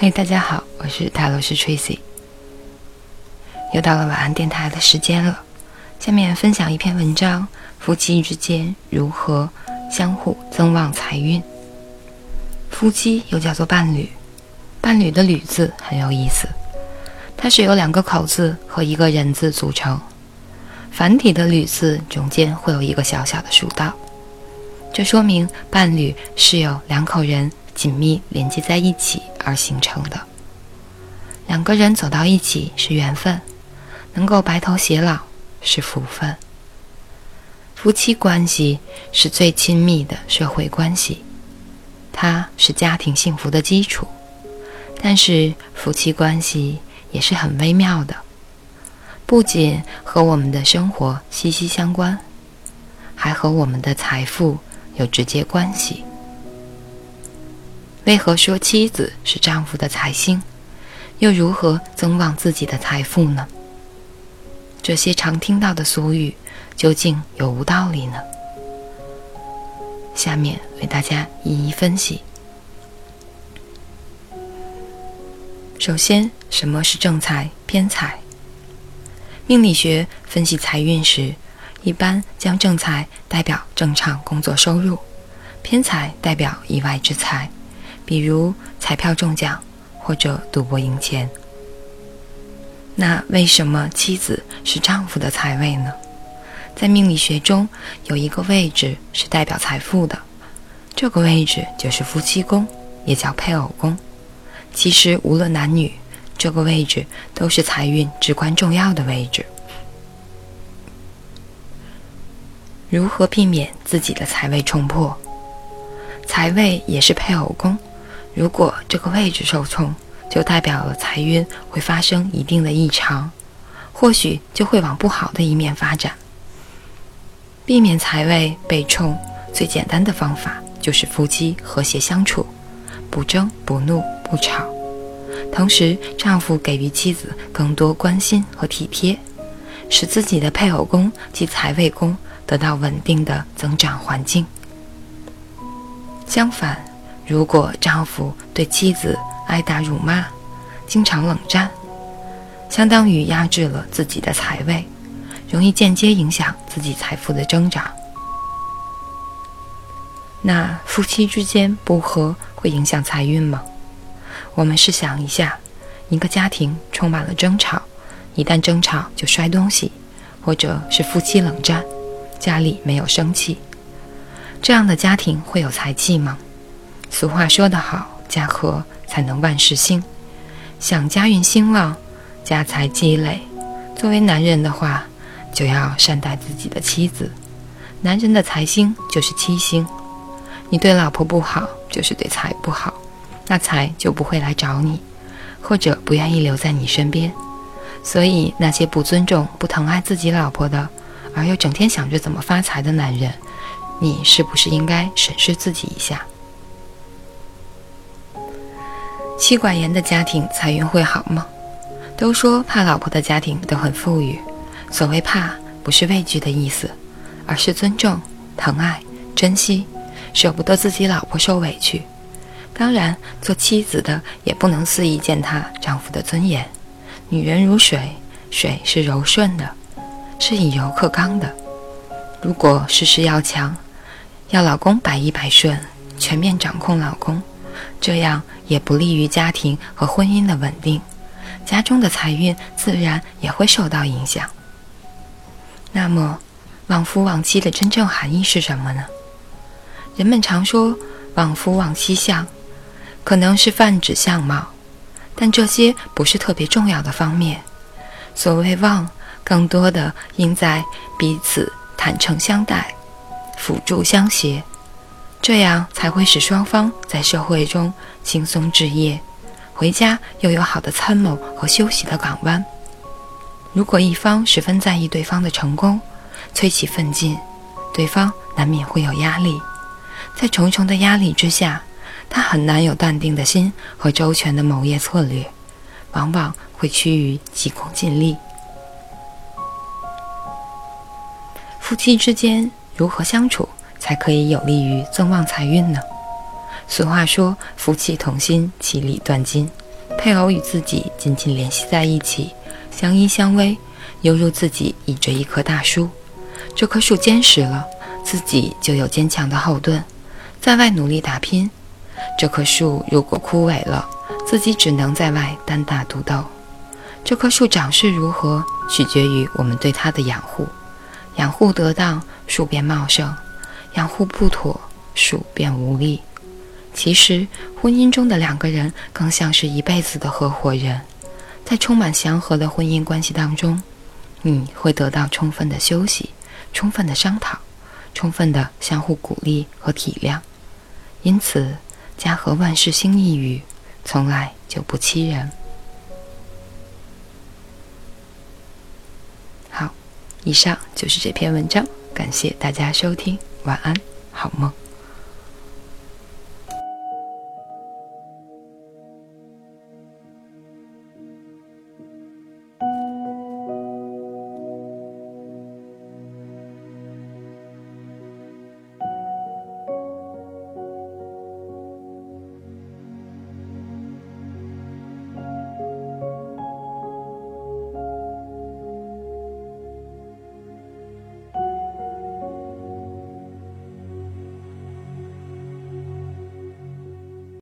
嘿，大家好，我是塔罗斯 Tracy，又到了晚安电台的时间了。下面分享一篇文章：夫妻之间如何相互增旺财运。夫妻又叫做伴侣，伴侣的“侣”字很有意思，它是由两个口字和一个人字组成。繁体的“侣”字中间会有一个小小的竖道，这说明伴侣是由两口人紧密连接在一起。而形成的两个人走到一起是缘分，能够白头偕老是福分。夫妻关系是最亲密的社会关系，它是家庭幸福的基础。但是夫妻关系也是很微妙的，不仅和我们的生活息息相关，还和我们的财富有直接关系。为何说妻子是丈夫的财星，又如何增旺自己的财富呢？这些常听到的俗语，究竟有无道理呢？下面为大家一一分析。首先，什么是正财、偏财？命理学分析财运时，一般将正财代表正常工作收入，偏财代表意外之财。比如彩票中奖或者赌博赢钱，那为什么妻子是丈夫的财位呢？在命理学中有一个位置是代表财富的，这个位置就是夫妻宫，也叫配偶宫。其实无论男女，这个位置都是财运至关重要的位置。如何避免自己的财位冲破？财位也是配偶宫。如果这个位置受冲，就代表了财运会发生一定的异常，或许就会往不好的一面发展。避免财位被冲，最简单的方法就是夫妻和谐相处，不争不怒不吵，同时丈夫给予妻子更多关心和体贴，使自己的配偶宫及财位宫得到稳定的增长环境。相反。如果丈夫对妻子挨打辱骂，经常冷战，相当于压制了自己的财位，容易间接影响自己财富的增长。那夫妻之间不和会影响财运吗？我们试想一下，一个家庭充满了争吵，一旦争吵就摔东西，或者是夫妻冷战，家里没有生气，这样的家庭会有财气吗？俗话说得好，家和才能万事兴。想家运兴旺，家财积累，作为男人的话，就要善待自己的妻子。男人的财星就是七星，你对老婆不好，就是对财不好，那财就不会来找你，或者不愿意留在你身边。所以，那些不尊重、不疼爱自己老婆的，而又整天想着怎么发财的男人，你是不是应该审视自己一下？妻管严的家庭财运会好吗？都说怕老婆的家庭都很富裕。所谓怕，不是畏惧的意思，而是尊重、疼爱、珍惜，舍不得自己老婆受委屈。当然，做妻子的也不能肆意践踏丈夫的尊严。女人如水，水是柔顺的，是以柔克刚的。如果事事要强，要老公百依百顺，全面掌控老公。这样也不利于家庭和婚姻的稳定，家中的财运自然也会受到影响。那么，旺夫旺妻的真正含义是什么呢？人们常说旺夫旺妻相，可能是泛指相貌，但这些不是特别重要的方面。所谓旺，更多的应在彼此坦诚相待，辅助相携。这样才会使双方在社会中轻松置业，回家又有好的参谋和休息的港湾。如果一方十分在意对方的成功，催其奋进，对方难免会有压力。在重重的压力之下，他很难有淡定的心和周全的谋业策略，往往会趋于急功近利。夫妻之间如何相处？才可以有利于增旺财运呢。俗话说：“夫妻同心，其利断金。”配偶与自己紧紧联系在一起，相依相偎，犹如自己倚着一棵大树。这棵树坚实了，自己就有坚强的后盾，在外努力打拼。这棵树如果枯萎了，自己只能在外单打独斗。这棵树长势如何，取决于我们对它的养护。养护得当，树便茂盛；养护不妥，树便无力。其实，婚姻中的两个人更像是一辈子的合伙人，在充满祥和的婚姻关系当中，你会得到充分的休息、充分的商讨、充分的相互鼓励和体谅。因此，家和万事兴一语，从来就不欺人。好，以上就是这篇文章，感谢大家收听，晚安，好梦。